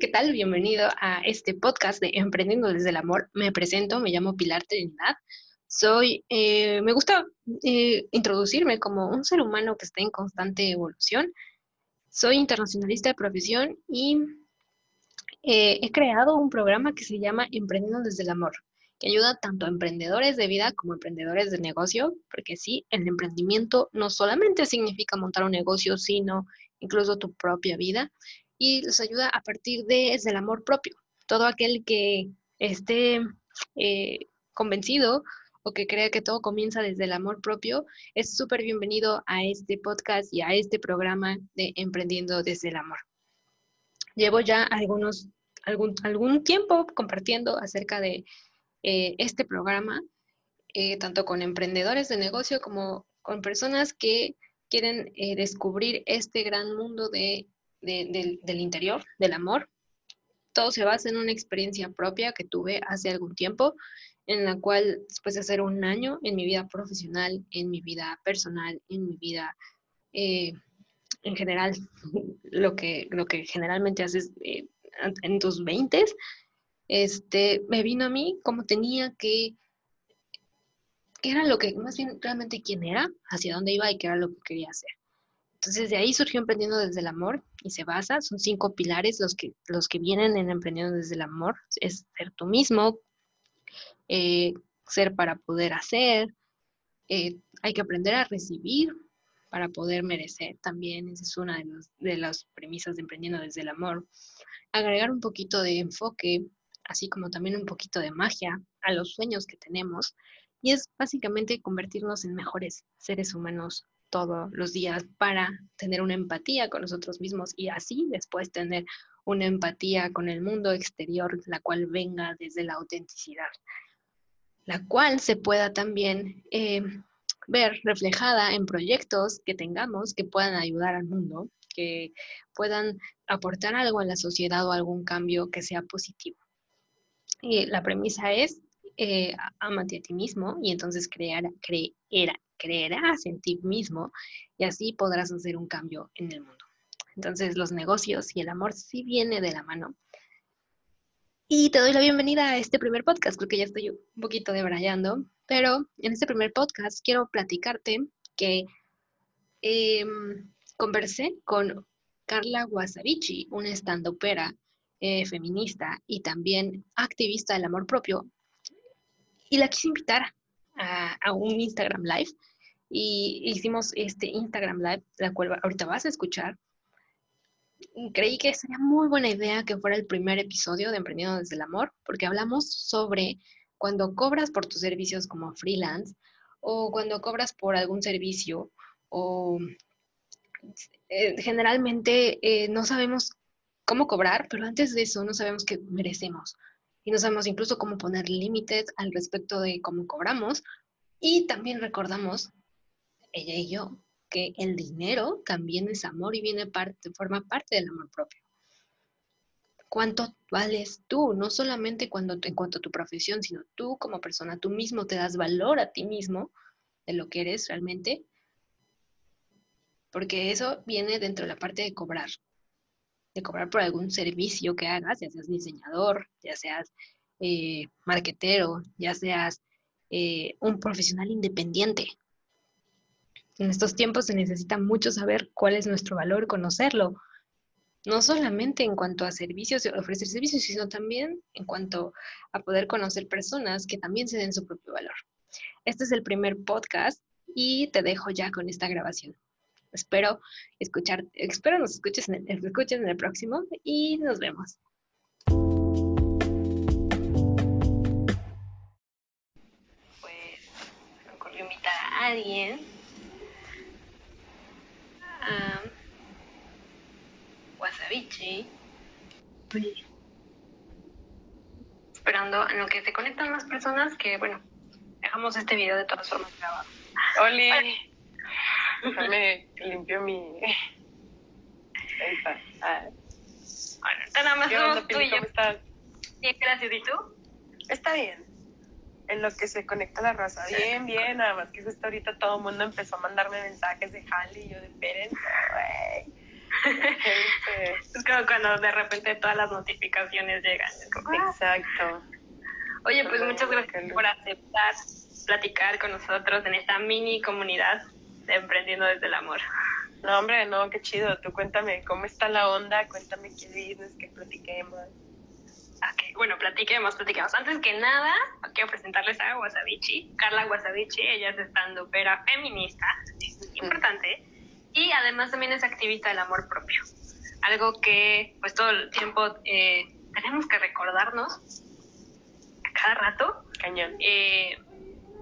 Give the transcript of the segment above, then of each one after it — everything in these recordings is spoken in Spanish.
¿qué tal? Bienvenido a este podcast de Emprendiendo desde el Amor. Me presento, me llamo Pilar Trinidad. Soy, eh, me gusta eh, introducirme como un ser humano que está en constante evolución. Soy internacionalista de profesión y eh, he creado un programa que se llama Emprendiendo desde el Amor, que ayuda tanto a emprendedores de vida como a emprendedores de negocio, porque sí, el emprendimiento no solamente significa montar un negocio, sino incluso tu propia vida y les ayuda a partir de, desde el amor propio. Todo aquel que esté eh, convencido o que crea que todo comienza desde el amor propio, es súper bienvenido a este podcast y a este programa de Emprendiendo desde el Amor. Llevo ya algunos, algún, algún tiempo compartiendo acerca de eh, este programa, eh, tanto con emprendedores de negocio como con personas que quieren descubrir este gran mundo de del interior, del amor. Todo se basa en una experiencia propia que tuve hace algún tiempo, en la cual después de hacer un año en mi vida profesional, en mi vida personal, en mi vida eh, en general, lo que, lo que generalmente haces eh, en tus 20, este, me vino a mí como tenía que, qué era lo que, más bien realmente quién era, hacia dónde iba y qué era lo que quería hacer. Entonces de ahí surgió Emprendiendo desde el Amor y se basa, son cinco pilares los que, los que vienen en Emprendiendo desde el Amor. Es ser tú mismo, eh, ser para poder hacer, eh, hay que aprender a recibir para poder merecer también, esa es una de, de las premisas de Emprendiendo desde el Amor. Agregar un poquito de enfoque, así como también un poquito de magia a los sueños que tenemos y es básicamente convertirnos en mejores seres humanos todos los días para tener una empatía con nosotros mismos y así después tener una empatía con el mundo exterior, la cual venga desde la autenticidad, la cual se pueda también eh, ver reflejada en proyectos que tengamos que puedan ayudar al mundo, que puedan aportar algo a la sociedad o algún cambio que sea positivo. Y la premisa es, eh, amate a ti mismo y entonces crear, creer, creerás en ti mismo y así podrás hacer un cambio en el mundo. Entonces los negocios y el amor sí viene de la mano. Y te doy la bienvenida a este primer podcast, creo que ya estoy un poquito debrayando, pero en este primer podcast quiero platicarte que em, conversé con Carla Wasabichi, una estandopera eh, feminista y también activista del amor propio, y la quise invitar a, un Instagram Live y hicimos este Instagram Live, la cual ahorita vas a escuchar. Creí que sería muy buena idea que fuera el primer episodio de Emprendiendo desde el Amor, porque hablamos sobre cuando cobras por tus servicios como freelance o cuando cobras por algún servicio o eh, generalmente eh, no sabemos cómo cobrar, pero antes de eso no sabemos qué merecemos y no sabemos incluso cómo poner límites al respecto de cómo cobramos. Y también recordamos, ella y yo, que el dinero también es amor y viene parte, forma parte del amor propio. ¿Cuánto vales tú? No solamente cuando, en cuanto a tu profesión, sino tú como persona, tú mismo te das valor a ti mismo de lo que eres realmente, porque eso viene dentro de la parte de cobrar de cobrar por algún servicio que hagas, ya seas diseñador, ya seas eh, marquetero, ya seas eh, un profesional independiente. En estos tiempos se necesita mucho saber cuál es nuestro valor, conocerlo, no solamente en cuanto a servicios, ofrecer servicios, sino también en cuanto a poder conocer personas que también se den su propio valor. Este es el primer podcast y te dejo ya con esta grabación. Espero escuchar, espero nos escuches en el, escuches en el próximo y nos vemos. Pues me ocurrió invitar a alguien a Wasabichi. Esperando en lo que se conectan las personas que, bueno, dejamos este video de todas formas grabado. Oli. Déjame limpio mi. Ahí está. Ah. Bueno, nada más somos tú y yo. ¿Cómo estás? Bien, gracias. ¿Y tú? Está bien. En lo que se conecta la raza. Bien, bien. Nada más que está ahorita todo el mundo empezó a mandarme mensajes de jale y yo de güey. es como cuando de repente todas las notificaciones llegan. Ah". Exacto. Oye, pues muchas gracias por aceptar platicar con nosotros en esta mini comunidad de Emprendiendo desde el Amor. No, hombre, no, qué chido. Tú cuéntame cómo está la onda, cuéntame qué dices, que platiquemos. Ok, bueno, platiquemos, platiquemos. Antes que nada, quiero presentarles a Wasabichi, Carla Wasabichi. Ella es estandopera feminista, importante, y además también es activista del amor propio. Algo que, pues, todo el tiempo eh, tenemos que recordarnos a cada rato. Cañón. Eh,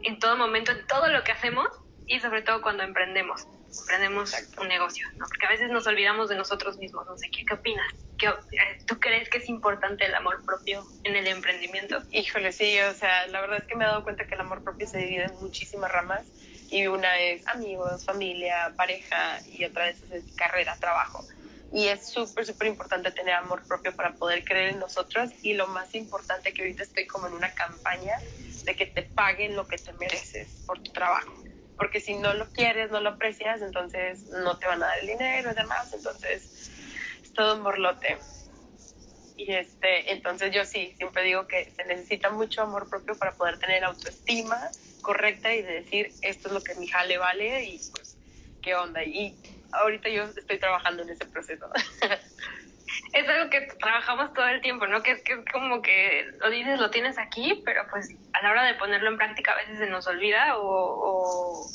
en todo momento, en todo lo que hacemos y sobre todo cuando emprendemos, emprendemos un negocio, ¿no? Porque a veces nos olvidamos de nosotros mismos, no sé, ¿qué, qué opinas? ¿Qué, eh, ¿Tú crees que es importante el amor propio en el emprendimiento? Híjole, sí, o sea, la verdad es que me he dado cuenta que el amor propio se divide en muchísimas ramas y una es amigos, familia, pareja y otra vez es carrera, trabajo. Y es súper, súper importante tener amor propio para poder creer en nosotros y lo más importante que ahorita estoy como en una campaña de que te paguen lo que te mereces por tu trabajo. Porque si no lo quieres, no lo aprecias, entonces no te van a dar el dinero y demás. Entonces es todo un borlote. Y este, entonces yo sí, siempre digo que se necesita mucho amor propio para poder tener autoestima correcta y de decir esto es lo que mi jale vale y pues qué onda. Y ahorita yo estoy trabajando en ese proceso. es algo que trabajamos todo el tiempo, ¿no? Que es que como que lo dices, lo tienes aquí, pero pues a la hora de ponerlo en práctica a veces se nos olvida o,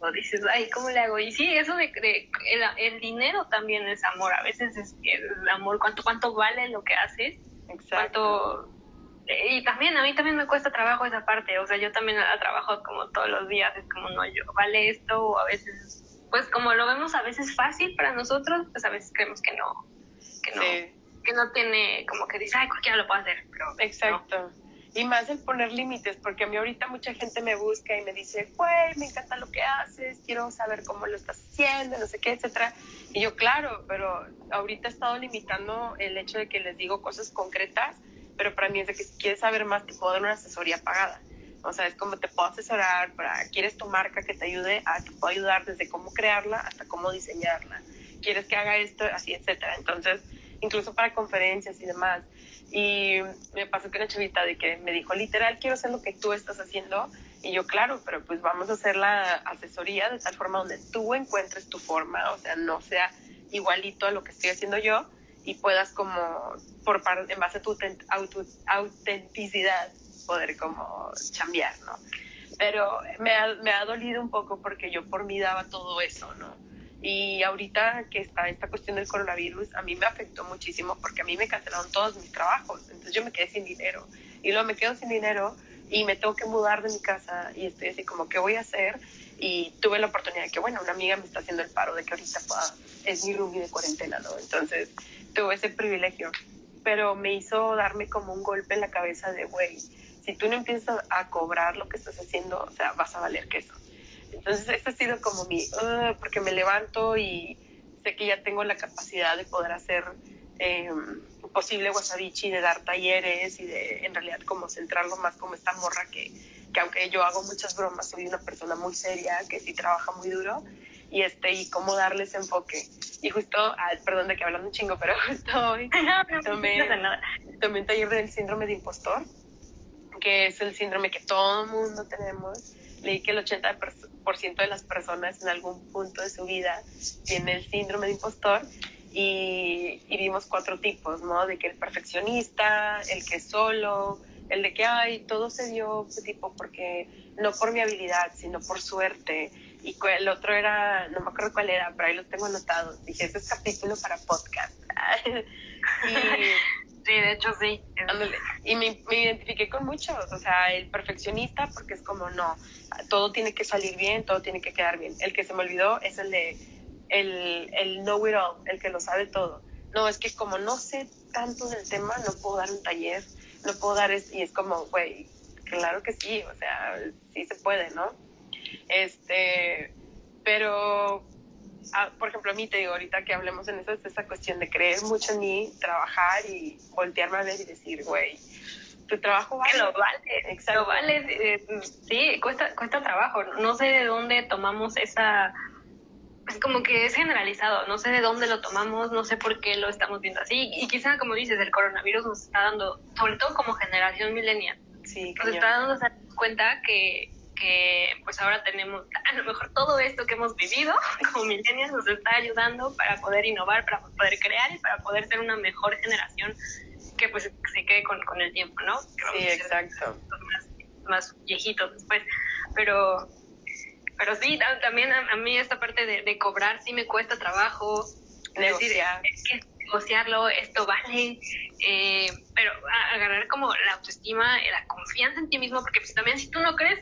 o, dices, ay, ¿cómo le hago? Y sí, eso de, de el, el, dinero también es amor, a veces es el amor, ¿cuánto, cuánto vale lo que haces? Exacto. y también a mí también me cuesta trabajo esa parte, o sea, yo también la trabajo como todos los días, es como, no, yo, vale esto, o a veces, pues como lo vemos a veces fácil para nosotros, pues a veces creemos que no, que no, que no tiene, como que dice, ay, cualquiera lo puede hacer, pero Exacto. Y más el poner límites, porque a mí ahorita mucha gente me busca y me dice, güey, me encanta lo que haces, quiero saber cómo lo estás haciendo, no sé qué, etcétera. Y yo, claro, pero ahorita he estado limitando el hecho de que les digo cosas concretas, pero para mí es de que si quieres saber más, te puedo dar una asesoría pagada. O sea, es como te puedo asesorar para, quieres tu marca que te ayude, a, te puedo ayudar desde cómo crearla hasta cómo diseñarla quieres que haga esto, así, etcétera. Entonces, incluso para conferencias y demás. Y me pasó que una chavita de que me dijo, literal, quiero hacer lo que tú estás haciendo. Y yo, claro, pero pues vamos a hacer la asesoría de tal forma donde tú encuentres tu forma, o sea, no sea igualito a lo que estoy haciendo yo y puedas como, por en base a tu autenticidad, poder como chambear, ¿no? Pero me ha, me ha dolido un poco porque yo por mí daba todo eso, ¿no? Y ahorita que está esta cuestión del coronavirus, a mí me afectó muchísimo porque a mí me cancelaron todos mis trabajos. Entonces yo me quedé sin dinero. Y luego me quedo sin dinero y me tengo que mudar de mi casa y estoy así como, ¿qué voy a hacer? Y tuve la oportunidad de que, bueno, una amiga me está haciendo el paro de que ahorita pueda, es mi roomie de cuarentena, ¿no? Entonces tuve ese privilegio. Pero me hizo darme como un golpe en la cabeza de, güey, si tú no empiezas a cobrar lo que estás haciendo, o sea, vas a valer queso. Entonces, este ha sido como mi, uh, porque me levanto y sé que ya tengo la capacidad de poder hacer eh, posible wasabichi, de dar talleres y de en realidad como centrarlo más como esta morra que, que aunque yo hago muchas bromas, soy una persona muy seria, que sí trabaja muy duro y este y cómo darles enfoque. Y justo, ah, perdón de que hablando un chingo, pero justo hoy tomé, tomé un taller del síndrome de impostor, que es el síndrome que todo mundo tenemos leí que el 80% de las personas en algún punto de su vida tiene el síndrome de impostor y, vimos cuatro tipos, ¿no? De que el perfeccionista, el que solo, el de que, ay, todo se dio tipo porque no por mi habilidad, sino por suerte. Y el otro era, no me acuerdo cuál era, pero ahí lo tengo anotado. Dije, ese es capítulo para podcast. y Sí, de hecho sí. Y me, identifiqué con muchos, o sea, el perfeccionista, porque es como, no, todo tiene que salir bien, todo tiene que quedar bien. El que se me olvidó es el de, el, el know it all, el que lo sabe todo. No, es que como no sé tanto del tema, no puedo dar un taller, no puedo dar, es, y es como, güey, claro que sí, o sea, sí se puede, ¿no? Este, pero Ah, por ejemplo, a mí te digo, ahorita que hablemos en eso, es esa cuestión de creer mucho en mí, trabajar y voltearme a ver y decir, güey, tu trabajo vale. Que lo vale, Exacto. lo vale, eh, sí, cuesta, cuesta trabajo. No sé de dónde tomamos esa, es como que es generalizado, no sé de dónde lo tomamos, no sé por qué lo estamos viendo así, y quizá como dices, el coronavirus nos está dando, sobre todo como generación millennial, Sí, nos está dando cuenta que, que pues ahora tenemos, a lo mejor todo esto que hemos vivido como millennials nos está ayudando para poder innovar, para poder crear y para poder ser una mejor generación que pues se quede con, con el tiempo, ¿no? sí, exacto. Más, más viejitos después, pero pero sí, también a, mí esta parte de, cobrar sí me cuesta trabajo. Negociar. Decir, es que negociarlo, esto vale, eh, pero agarrar como la autoestima, la confianza en ti mismo, porque pues también si tú no crees,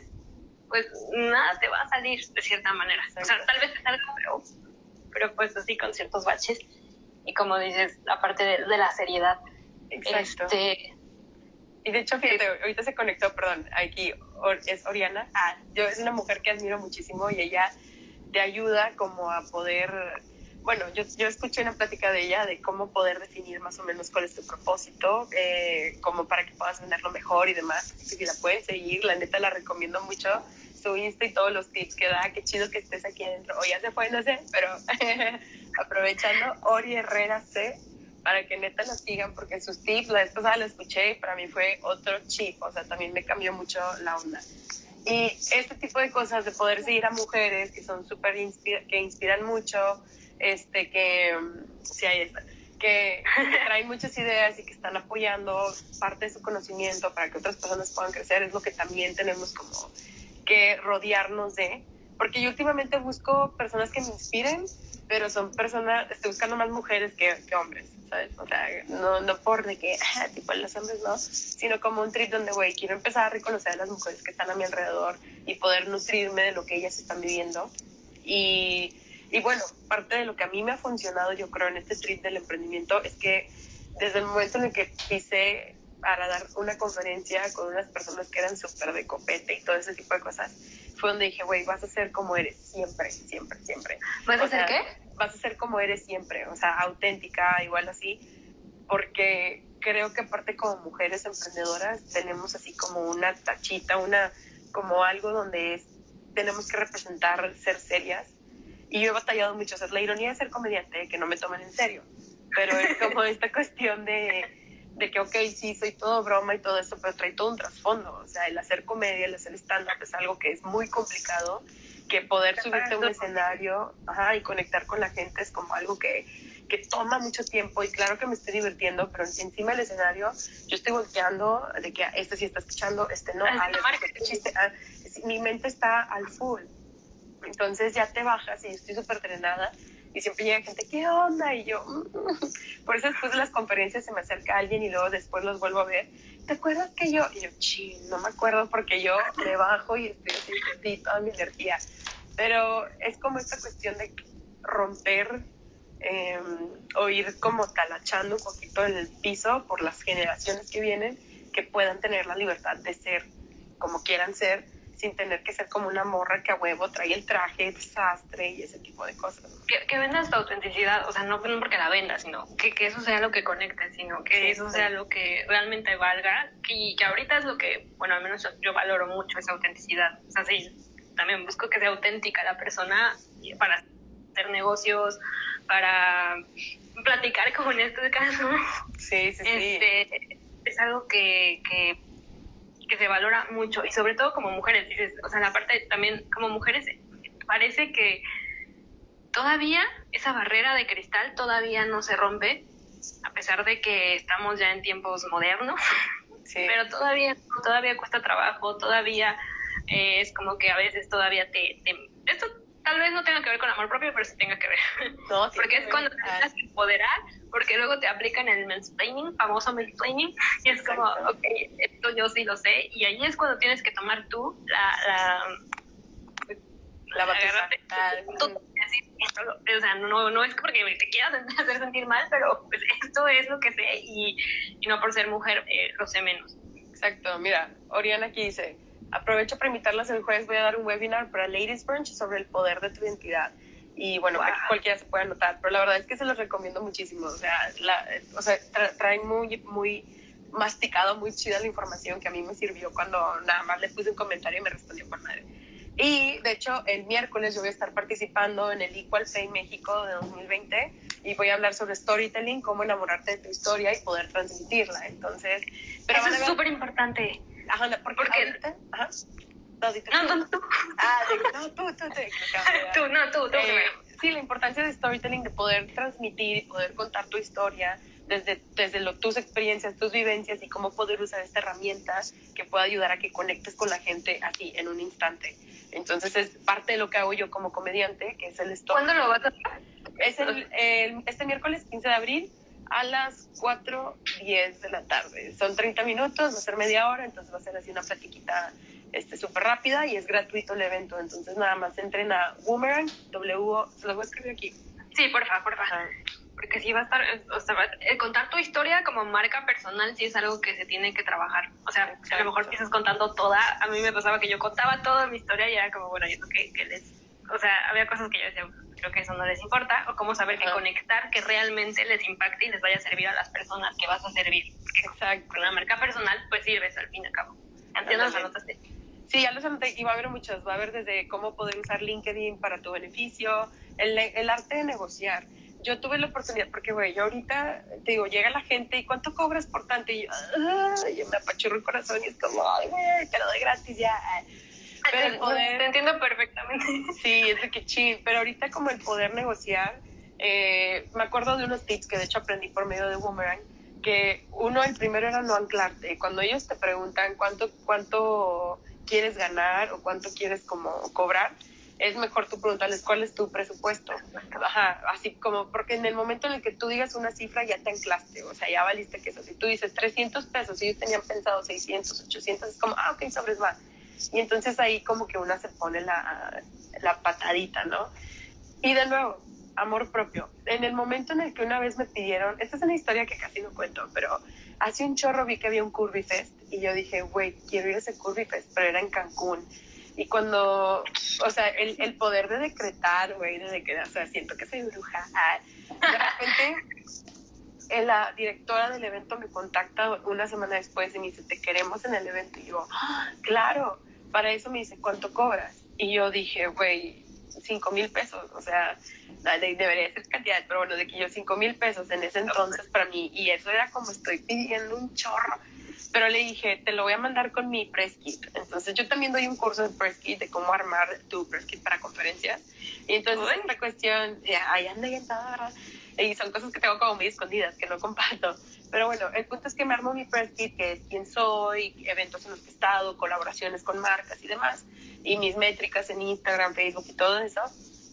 pues nada te va a salir de cierta manera. O sea, tal vez te salga, pero, pero pues así con ciertos baches. Y como dices, aparte de, de la seriedad. Exacto. Este, y de hecho, fíjate, ahorita se conectó, perdón, aquí es Oriana. Ah, yo es una mujer que admiro muchísimo y ella te ayuda como a poder, bueno, yo, yo escuché una plática de ella de cómo poder definir más o menos cuál es tu propósito, eh, como para que puedas venderlo mejor y demás. Si la pueden seguir, la neta la recomiendo mucho. Su Insta y todos los tips que da, qué chido que estés aquí adentro. O ya se fue, no sé, pero aprovechando, Ori Herrera C para que neta la sigan, porque sus tips, la vez pasada la escuché y para mí fue otro chip, o sea, también me cambió mucho la onda. Y este tipo de cosas, de poder seguir a mujeres que son súper, que inspiran mucho, este, que, sí, ahí está, que, que traen muchas ideas y que están apoyando parte de su conocimiento para que otras personas puedan crecer, es lo que también tenemos como que rodearnos de, porque yo últimamente busco personas que me inspiren, pero son personas, estoy buscando más mujeres que, que hombres, ¿sabes? O sea, no, no por de que, ah, tipo, los hombres no, sino como un trip donde, güey, quiero empezar a reconocer a las mujeres que están a mi alrededor y poder nutrirme de lo que ellas están viviendo. Y, y bueno, parte de lo que a mí me ha funcionado, yo creo, en este trip del emprendimiento es que desde el momento en el que pisé para dar una conferencia con unas personas que eran súper de copete y todo ese tipo de cosas, fue donde dije, güey, vas a ser como eres siempre, siempre, siempre. ¿Vas a ser qué? Vas a ser como eres siempre, o sea, auténtica, igual así, porque creo que aparte como mujeres emprendedoras tenemos así como una tachita, una, como algo donde es, tenemos que representar ser serias. Y yo he batallado mucho, o sea, la ironía de ser comediante, que no me tomen en serio, pero es como esta cuestión de de que, ok, sí, soy todo broma y todo eso, pero trae todo un trasfondo. O sea, el hacer comedia, el hacer stand-up es algo que es muy complicado, que poder subirte a un escenario ajá, y conectar con la gente es como algo que, que toma mucho tiempo y claro que me estoy divirtiendo, pero encima del escenario yo estoy volteando de que este sí está escuchando, este no, ah, este chiste, ah, mi mente está al full. Entonces ya te bajas y estoy súper trenada y siempre llega gente, ¿qué onda? Y yo, mm". por eso después de las conferencias se me acerca alguien y luego después los vuelvo a ver. ¿Te acuerdas que yo? Y yo, ching, no me acuerdo porque yo le bajo y estoy así, toda mi energía. Pero es como esta cuestión de romper eh, o ir como talachando un poquito en el piso por las generaciones que vienen que puedan tener la libertad de ser como quieran ser sin tener que ser como una morra que a huevo trae el traje, desastre y ese tipo de cosas. Que, que vendas tu autenticidad, o sea, no, porque la vendas, sino que, que eso sea lo que conecte, sino que eso sea lo que realmente valga y que ahorita es lo que, bueno, al menos yo, valoro mucho esa autenticidad. O sea, sí, también busco que sea auténtica la persona para hacer negocios, para platicar como en este caso. Sí, sí, sí. Este, es algo que, que que se valora mucho y sobre todo como mujeres, dices, o sea, la parte también como mujeres parece que todavía esa barrera de cristal todavía no se rompe, a pesar de que estamos ya en tiempos modernos, pero todavía, todavía cuesta trabajo, todavía eh, es como que a veces todavía te, te, Esto tal vez no tenga que ver con amor propio, pero sí tenga que ver. No, porque es cuando te empoderar, porque luego te aplican el mansplaining, famoso mansplaining, y es como, ok, esto yo sí lo sé, y ahí es cuando tienes que tomar tú la... la la. O sea, no, no es porque te quieras hacer sentir mal, pero pues esto es lo que sé y, y no por ser mujer eh, lo sé menos. Exacto, mira, Oriana aquí dice, Aprovecho para invitarlas el jueves, voy a dar un webinar para Ladies Brunch sobre el poder de tu identidad. Y bueno, cualquiera se puede anotar, pero la verdad es que se los recomiendo muchísimo. O sea, la, o sea traen muy, muy masticado, muy chida la información que a mí me sirvió cuando nada más le puse un comentario y me respondió por madre. Y de hecho, el miércoles yo voy a estar participando en el Equal Pay México de 2020 y voy a hablar sobre storytelling, cómo enamorarte de tu historia y poder transmitirla. Entonces, pero Eso es súper importante. Ajá, porque, porque ahorita, ajá, no, no, no, tú. Ah, no, tú, tú, tú. tú, no, tú, tú. Eh, sí, la importancia de storytelling, de poder transmitir y poder contar tu historia desde, desde lo, tus experiencias, tus vivencias y cómo poder usar esta herramienta que pueda ayudar a que conectes con la gente así, en un instante. Entonces es parte de lo que hago yo como comediante, que es el storytelling. ¿Cuándo lo vas a hacer? Es el, este miércoles 15 de abril a las 4.10 de la tarde. Son 30 minutos, va a ser media hora, entonces va a ser así una platiquita este, súper rápida y es gratuito el evento. Entonces nada más entren a Boomerang, W, se lo voy a escribir aquí. Sí, por favor, por favor. Porque sí va a estar, o sea, contar tu historia como marca personal sí es algo que se tiene que trabajar. O sea, a lo mejor empiezas contando toda. A mí me pasaba que yo contaba toda mi historia y era como, bueno, yo creo que, les... O sea, había cosas que yo decía, creo que eso no les importa. O cómo saber que conectar, que realmente les impacte y les vaya a servir a las personas que vas a servir. Exacto. con la marca personal, pues sirves al fin y al cabo. ¿Entiendes? Anotaste. Sí, ya los anoté y va a haber muchos. Va a haber desde cómo poder usar LinkedIn para tu beneficio, el, el arte de negociar. Yo tuve la oportunidad, porque, güey, yo ahorita, te digo, llega la gente y ¿cuánto cobras por tanto? Y yo, ay, me apachurro el corazón y es como, ay, güey, te lo doy gratis ya. Pero el poder... Te entiendo perfectamente. Sí, es de que chill. Pero ahorita como el poder negociar, eh, me acuerdo de unos tips que de hecho aprendí por medio de Boomerang, que uno, el primero era no anclarte. Cuando ellos te preguntan cuánto, cuánto quieres ganar o cuánto quieres como cobrar, es mejor tú preguntarles cuál es tu presupuesto. Ajá, así como, porque en el momento en el que tú digas una cifra ya te anclaste, o sea, ya valiste que eso. Si tú dices 300 pesos y ellos tenían pensado 600, 800, es como, ah, ok, sobres va. Y entonces ahí como que una se pone la, la patadita, ¿no? Y de nuevo, amor propio. En el momento en el que una vez me pidieron, esta es una historia que casi no cuento, pero hace un chorro vi que había un Curvy Fest y yo dije, güey, quiero ir a ese Curvy Fest, pero era en Cancún. Y cuando, o sea, el, el poder de decretar, güey, de que, o sea, siento que soy bruja. Ah, de repente, eh, la directora del evento me contacta una semana después y me dice, te queremos en el evento. Y yo, ah, claro, para eso me dice, ¿cuánto cobras? Y yo dije, güey, cinco mil pesos, o sea, debería ser cantidad, pero bueno, de que yo cinco mil pesos en ese entonces para mí, y eso era como estoy pidiendo un chorro, pero le dije, te lo voy a mandar con mi press kit. Entonces yo también doy un curso de press kit, de cómo armar tu press kit para conferencias, y entonces es una cuestión, ahí anda está, y son cosas que tengo como muy escondidas, que no comparto. Pero bueno, el punto es que me armo mi press kit, que es quién soy, eventos en los que he estado, colaboraciones con marcas y demás, y mis métricas en Instagram, Facebook y todo eso,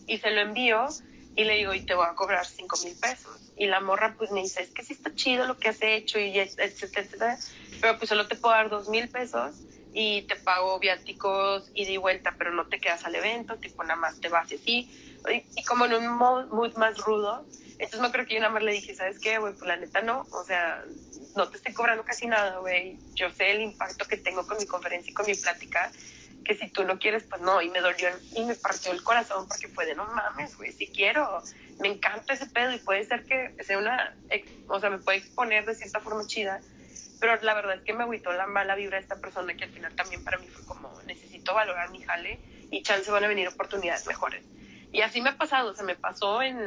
y se lo envío y le digo, y te voy a cobrar cinco mil pesos. Y la morra pues me dice, es que sí está chido lo que has hecho, y etcétera, etcétera, pero pues solo te puedo dar dos mil pesos y te pago viáticos y de vuelta, pero no te quedas al evento, tipo nada más te vas y así. Y, como en un mood más rudo, entonces no creo que yo nada más le dije, ¿sabes qué, güey? Pues la neta no, o sea, no te estoy cobrando casi nada, güey. Yo sé el impacto que tengo con mi conferencia y con mi plática, que si tú no quieres, pues no. Y me dolió y me partió el corazón porque fue de no mames, güey, si quiero. Me encanta ese pedo y puede ser que sea una, o sea, me puede exponer de cierta forma chida, pero la verdad es que me agüitó la mala vibra de esta persona que al final también para mí fue como, necesito valorar mi jale y chance van a venir oportunidades mejores. Y así me ha pasado, se me pasó en,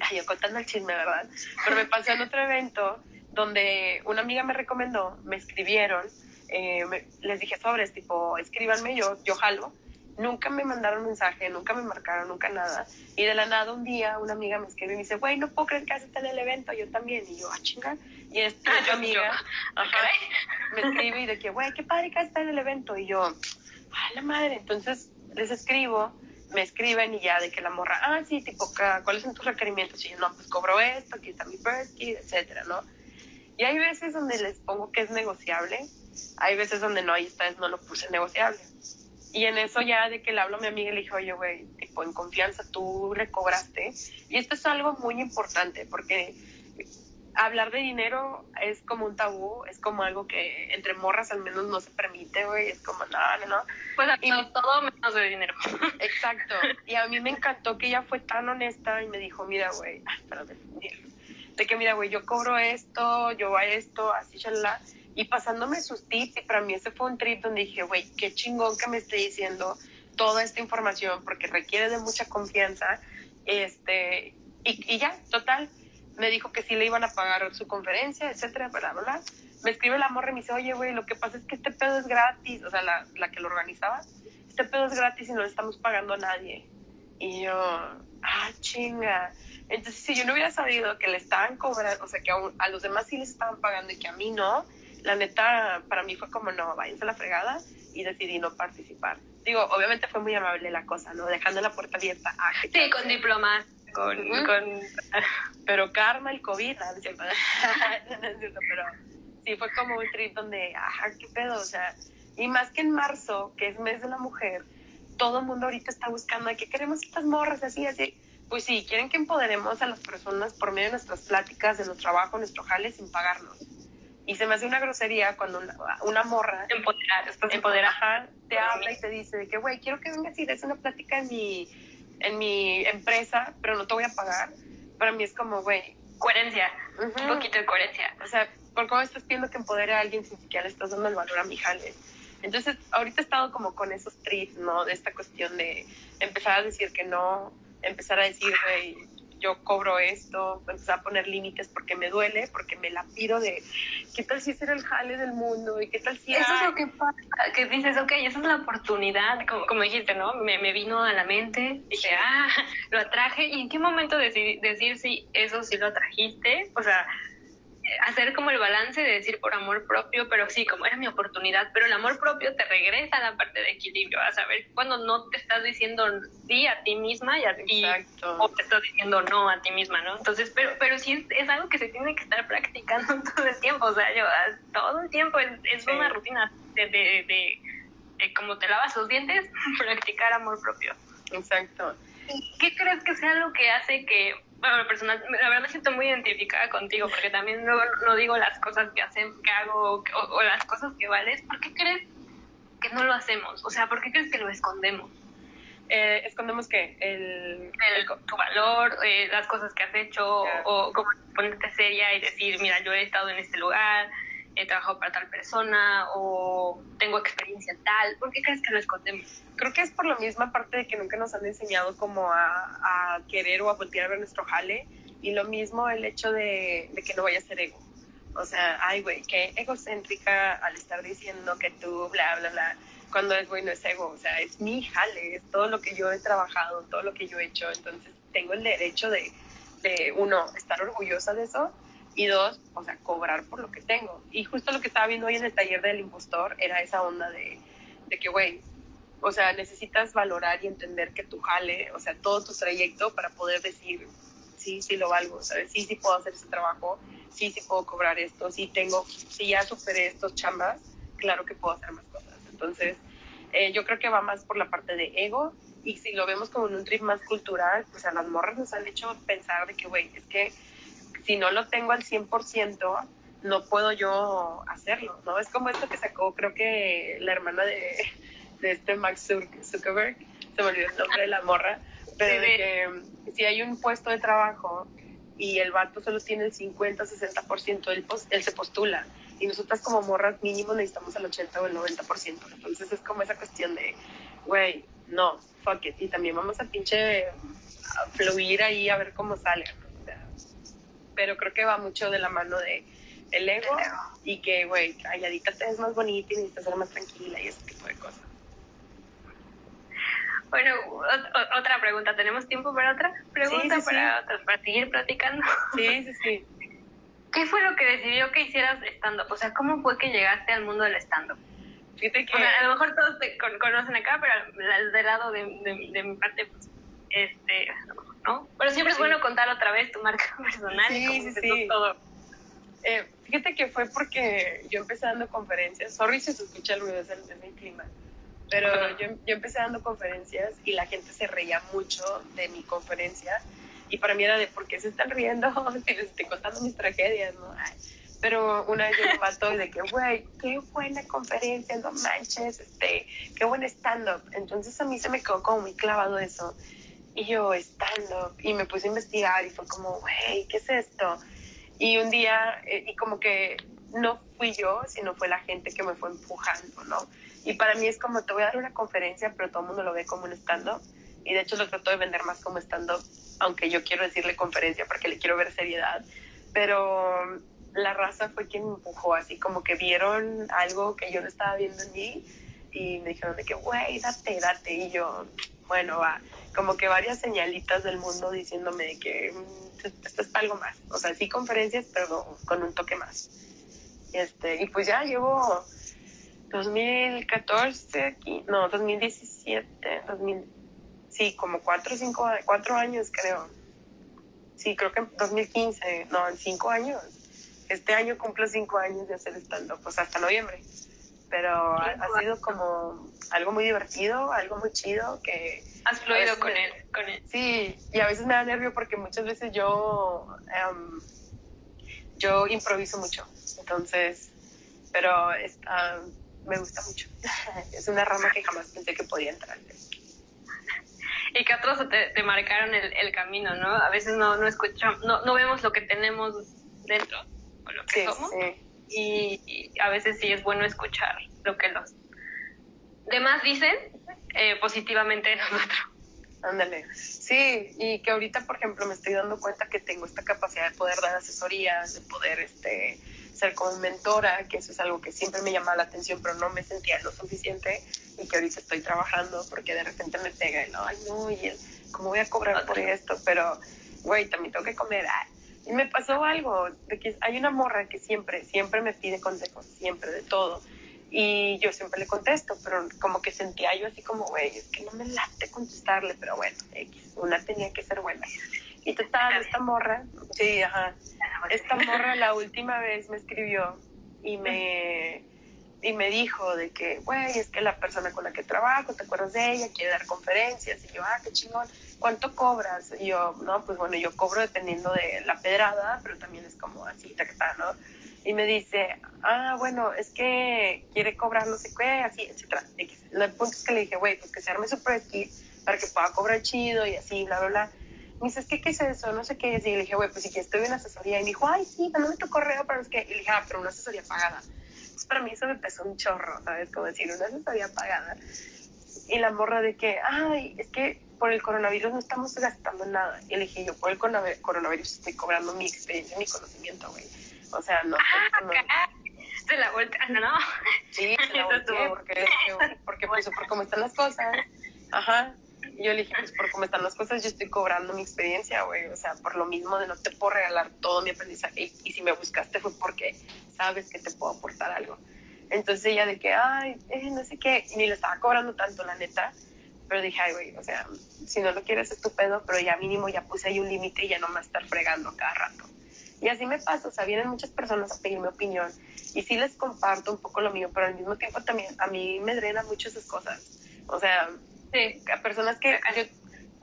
ay, yo contando el chisme, ¿verdad? Pero me pasó en otro evento donde una amiga me recomendó, me escribieron, eh, les dije sobres, tipo, escríbanme, yo, yo jalo. Nunca me mandaron mensaje, nunca me marcaron, nunca nada. Y de la nada un día una amiga me escribe y me dice, güey, no puedo creer que haces en el evento, yo también. Y yo, ah, chinga. Y esta ah, amiga me escribe y de que, güey, qué padre que haces en el evento. Y yo, a la madre. Entonces les escribo, me escriben y ya de que la morra, ah, sí, tipo, ¿cuáles son tus requerimientos? Y yo, no, pues cobro esto, aquí está mi birth etcétera, ¿no? Y hay veces donde les pongo que es negociable, hay veces donde no, y esta vez no lo puse negociable. Y en eso ya de que le hablo a mi amiga y le dije, oye, güey, tipo, en confianza tú le cobraste. Y esto es algo muy importante porque hablar de dinero es como un tabú, es como algo que entre morras al menos no se permite, güey, es como, no, no, no. Pues y todo menos de dinero. Exacto. Y a mí me encantó que ella fue tan honesta y me dijo, mira, güey, espérame, de que mira, güey, yo cobro esto, yo a esto, así, chalá, y pasándome sus tips, y para mí ese fue un trip donde dije, güey, qué chingón que me esté diciendo toda esta información porque requiere de mucha confianza. Este, y, y ya, total, me dijo que sí le iban a pagar su conferencia, etcétera, bla, bla, bla. Me escribe la morra y me dice, oye, güey, lo que pasa es que este pedo es gratis, o sea, la, la que lo organizaba, este pedo es gratis y no le estamos pagando a nadie. Y yo, ah, chinga. Entonces, si yo no hubiera sabido que le estaban cobrando, o sea, que a, a, los demás sí les estaban pagando y que a mí no, la neta, para mí fue como, no, váyanse a la fregada y decidí no participar. Digo, obviamente fue muy amable la cosa, ¿no? Dejando la puerta abierta. Ah, sí, con diplomas. Con, con... Pero karma, el COVID, cierto. no es cierto, pero sí fue como un trip donde, ajá, qué pedo, o sea, y más que en marzo, que es mes de la mujer, todo el mundo ahorita está buscando de qué queremos estas morras, así, así. Pues sí, quieren que empoderemos a las personas por medio de nuestras pláticas, de nuestro trabajo, nuestro jale, sin pagarnos. Y se me hace una grosería cuando una, una morra empoderar, empoderar, te habla y te dice que, güey, quiero que vengas y des una plática en mi, en mi empresa, pero no te voy a pagar. Para mí es como, güey. Coherencia, un poquito de coherencia. O sea, ¿por me estás pidiendo que empodere a alguien si siquiera le estás dando el valor a mi jale? Entonces, ahorita he estado como con esos trips, ¿no? De esta cuestión de empezar a decir que no, empezar a decir, güey, yo cobro esto, empezar a poner límites porque me duele, porque me la pido de, ¿qué tal si ese era el jale del mundo? ¿Y qué tal si... Eso es lo que pasa, que dices, ok, esa es la oportunidad, como, como dijiste, ¿no? Me, me, vino a la mente, dije, ah, lo atraje, ¿y en qué momento decidí, decir si eso sí lo atrajiste? O sea, hacer como el balance de decir por amor propio, pero sí, como era mi oportunidad, pero el amor propio te regresa a la parte de equilibrio, a saber cuando no te estás diciendo sí a ti misma y, a, ti o te estás diciendo no a ti misma, ¿no? Entonces, pero, pero sí es, es, algo que se tiene que estar practicando todo el tiempo, o sea, yo todo el tiempo es, es una rutina de, de, de, cómo te lavas los dientes, practicar amor propio. Exacto. ¿Qué crees que sea lo que hace que bueno, personal, la verdad me siento muy identificada contigo porque también no, no digo las cosas que hacen, que hago o, las cosas que vales. ¿Por qué crees que no lo hacemos? O sea, ¿por qué crees que lo escondemos? Eh, escondemos el, el, tu valor, eh, las cosas que has hecho o como ponerte seria y decir, mira, yo he estado en este lugar, he trabajado para tal persona o tengo experiencia tal. ¿Por qué crees que lo escondemos? Creo que es por la misma parte de que nunca nos han enseñado como a, a querer o a voltear a ver nuestro jale y lo mismo el hecho de, de que no vaya a ser ego. O sea, ay, güey, qué egocéntrica al estar diciendo que tú, bla, bla, bla, cuando es, güey, no es ego, o sea, es mi jale, es todo lo que yo he trabajado, todo lo que yo he hecho, entonces tengo el derecho de, de uno, estar orgullosa de eso y dos, o sea, cobrar por lo que tengo. Y justo lo que estaba viendo hoy en el taller del impostor era esa onda de, de que, güey, o sea, necesitas valorar y entender que tu jale, o sea, todo tu trayecto para poder decir, sí, sí lo valgo, ¿sabes? Sí, sí puedo hacer ese trabajo, sí, sí puedo cobrar esto, sí tengo, sí ya superé estos chambas, claro que puedo hacer más cosas. Entonces, eh, yo creo que va más por la parte de ego y si lo vemos como en un trip más cultural, pues a las morras nos han hecho pensar de que, güey, es que si no lo tengo al 100%, no puedo yo hacerlo, ¿no? Es como esto que sacó, creo que la hermana de, de este Max Zuckerberg, se me olvidó el nombre de la morra, pero de que si hay un puesto de trabajo y el vato solo tiene el 50, 60%, él, él se postula. Y nosotras como morras mínimo necesitamos el 80 o el 90%. Entonces es como esa cuestión de, güey, no, fuck it. Y también vamos a pinche a fluir ahí a ver cómo sale pero creo que va mucho de la mano de el ego y que, güey, calladita te ves más bonita y necesitas ser más tranquila y ese tipo de cosas. Bueno, otra pregunta. ¿Tenemos tiempo para otra pregunta? para, para seguir platicando. Sí, sí, sí. ¿Qué fue lo que decidió que hicieras stand-up? O sea, ¿cómo fue que llegaste al mundo del stand-up? Fíjate que... a lo mejor todos te conocen acá, pero del lado de, de, de mi parte, pues, este, ¿no? Pero siempre es bueno contar otra vez tu marca personal sí, y cómo sí, todo. Eh, fíjate que fue porque yo empecé dando conferencias, sorry si se escucha el ruido, es el, mi clima, pero yo, yo, empecé dando conferencias y la gente se reía mucho de mi conferencia y para mí era de, ¿por qué se están riendo? si les estoy contando mis tragedias, ¿no? pero una vez yo me mató y de que, güey, qué buena conferencia, no manches, este, qué buen stand-up. Entonces a mí se me quedó como muy clavado eso. Y yo, estando, y me puse a investigar y fue como, güey, ¿qué es esto? Y un día, eh, y como que no fui yo, sino fue la gente que me fue empujando, ¿no? Y para mí es como, te voy a dar una conferencia, pero todo el mundo lo ve como un stand-up. Y de hecho lo trato de vender más como stand-up, aunque yo quiero decirle conferencia porque le quiero ver seriedad. Pero la raza fue quien me empujó, así como que vieron algo que yo no estaba viendo en mí y me dijeron de que, güey, date, date. Y yo, bueno, va, como que varias señalitas del mundo diciéndome que mm, esto es algo más. O sea, sí conferencias, pero con un toque más. Este, y pues ya llevo 2014, no, 2017, 2000, sí, como cuatro cinco, cuatro años creo. Sí, creo que 2015, no, en cinco años. Este año cumplo cinco años de hacer stand-up, pues hasta noviembre. Pero ha, sido como algo muy divertido, algo muy chido que... Has fluido con él, con él. Sí, y a veces me da nervio porque muchas veces yo, em, yo improviso mucho. Entonces, pero está, me gusta mucho. es una rama que jamás pensé que podía entrar. Y que otros te, marcaron el, camino, ¿no? A veces no, no escuchamos, no, no vemos lo que tenemos dentro o lo que somos. Y, a veces sí es bueno escuchar lo que los demás dicen eh, positivamente de nosotros. Ándale. Sí, y que ahorita, por ejemplo, me estoy dando cuenta que tengo esta capacidad de poder dar asesorías, de poder este, ser como mentora, que eso es algo que siempre me llamaba la atención, pero no me sentía lo suficiente y que ahorita estoy trabajando porque de repente me pega y no, ay no, y el, ¿cómo voy a cobrar por esto? Pero, güey, también tengo que comer. Y me pasó algo, de que hay una morra que siempre, siempre me pide consejos, siempre, de todo. Y yo siempre le contesto, pero como que sentía yo así como, güey, es que no me late contestarle, pero bueno, una tenía que ser buena. Y total, esta morra, sí, ajá, esta morra la última vez me escribió y me, y me dijo de que, güey, es que la persona con la que trabajo, ¿te acuerdas de ella? Quiere dar conferencias. Y yo, ah, qué chingón, ¿cuánto cobras? Y yo, no, pues bueno, yo cobro dependiendo de la pedrada, pero también es como así, está, ¿no? Y me dice, ah, bueno, es que quiere cobrar no sé qué, así, etcétera. El punto es que le dije, güey, pues que se arme su perfil para que pueda cobrar chido y así, bla, bla, bla. Me dice, ¿qué, ¿qué es eso? No sé qué es. Y le dije, güey, pues si que estoy en asesoría. Y me dijo, ay, sí, mándame tu correo para los que. Y le dije, ah, pero una asesoría pagada. Entonces para mí eso me pesó un chorro, ¿sabes? Como decir, una asesoría pagada. Y la morra de que, ay, es que por el coronavirus no estamos gastando nada. Y le dije, yo por el coronavirus estoy cobrando mi experiencia, mi conocimiento, güey. O sea, no. Ah, no. Se la vuelta, no. Sí, se la volteé porque, porque, pues, por cómo están las cosas. Ajá. Y yo le dije, pues por cómo están las cosas, yo estoy cobrando mi experiencia, güey. O sea, por lo mismo de no te puedo regalar todo mi aprendizaje. Y, si me buscaste fue porque sabes que te puedo aportar algo. Entonces ella de que, ay, eh, no sé qué, ni le estaba cobrando tanto, la neta. Pero dije, ay, güey, o sea, si no lo quieres, estupendo, pero ya mínimo ya puse ahí un límite y ya no me va a estar fregando cada rato. Y así me pasa, o sea, vienen muchas personas a pedirme opinión y sí les comparto un poco lo mío, pero al mismo tiempo también a mí me drena mucho esas cosas. O sea, Sí, a personas que yo,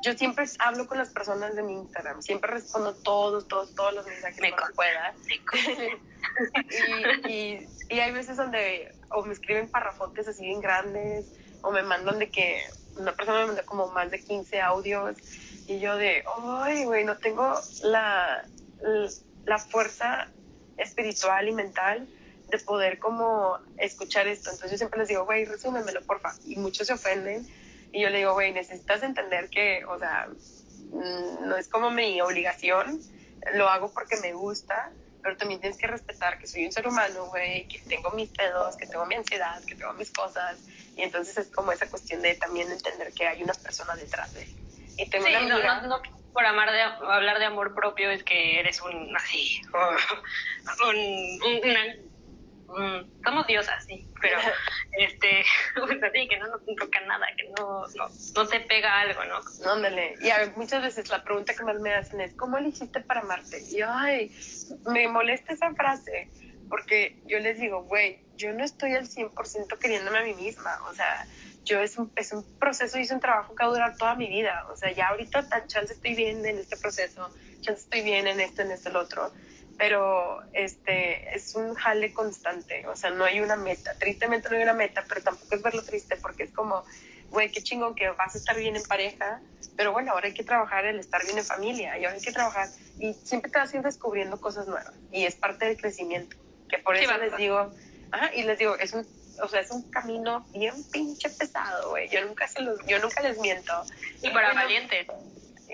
yo, siempre hablo con las personas de mi Instagram, siempre respondo todos, todos, todos los mensajes que pueda. y, y, y, hay veces donde o me escriben parrafotes así bien grandes o me mandan de que una persona me manda como más de 15 audios y yo de, ay, güey, no tengo la, la fuerza espiritual y mental de poder como escuchar esto. Entonces yo siempre les digo, güey, resúmemelo, porfa. Y muchos se ofenden y yo le digo, güey, necesitas entender que, o sea, mm, no es como mi obligación, lo hago porque me gusta, pero también tienes que respetar que soy un ser humano, güey, que tengo mis pedos, que tengo mi ansiedad, que tengo mis cosas. Y entonces es como esa cuestión de también entender que hay una persona detrás de. Y tengo una amiga, no, no, por amar de, hablar de amor propio es que eres un así, un, una Mm, somos diosas, sí, pero este, pues así, que no nos toca nada, que no, no, no te pega algo, ¿no? Ándale, y a, muchas veces la pregunta que más me hacen es, ¿cómo elegiste para amarte? Y ay, me molesta esa frase, porque yo les digo, güey, yo no estoy al 100% queriéndome a mí misma, o sea, yo es un, es un proceso y es un trabajo que va a durar toda mi vida, o sea, ya ahorita tan chance estoy bien en este proceso, chance estoy bien en esto, en este, el otro, pero este es un jale constante, o sea, no hay una meta, tristemente no hay una meta, pero tampoco es verlo triste porque es como, güey, qué chingón que vas a estar bien en pareja, pero bueno, ahora hay que trabajar el estar bien en familia y ahora hay que trabajar y siempre te vas a ir descubriendo cosas nuevas y es parte del crecimiento, que por eso les digo, ajá, y les digo, es un, o sea, es un camino bien pinche pesado, güey. Yo nunca se los, yo nunca les miento. Y para valiente.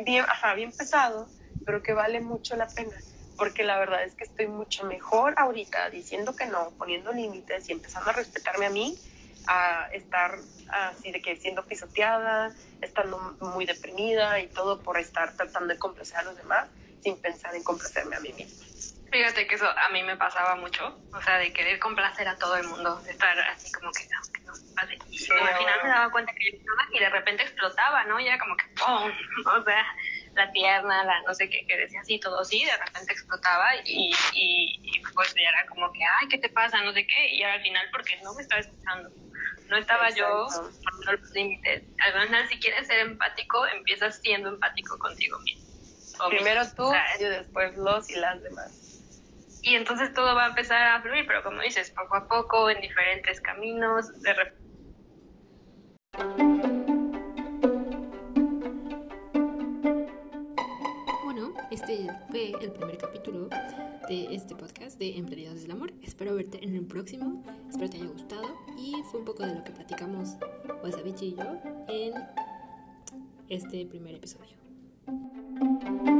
Bien, ajá, bien pesado, pero que vale mucho la pena. Porque la verdad es que estoy mucho mejor ahorita diciendo que no, poniendo límites y empezando a respetarme a mí, a estar así de que siendo pisoteada, estando muy deprimida y todo por estar tratando de complacer a los demás sin pensar en complacerme a mí misma. Fíjate que eso a mí me pasaba mucho, o sea, de querer complacer a todo el mundo, de estar así como que no, que no, Y al final me daba cuenta que y de repente explotaba, ¿no? Y era como que ¡pum! O sea, la tierna, la no sé qué, que decía así, todo así, de repente explotaba y, y, pues ya era como que, ay, ¿qué te pasa? No sé qué, y al final porque no me estaba escuchando. No estaba yo poniendo los límites. Al final, si quieres ser empático, empiezas siendo empático contigo mismo. Primero tú y después los y las demás y entonces todo va a empezar a fluir, pero como dices, poco a poco, en diferentes caminos, de Bueno, este fue el primer capítulo de este podcast de Emprendidos del Amor. Espero verte en el próximo, espero te haya gustado y fue un poco de lo que platicamos Wasabichi y yo en este primer episodio. Thank you.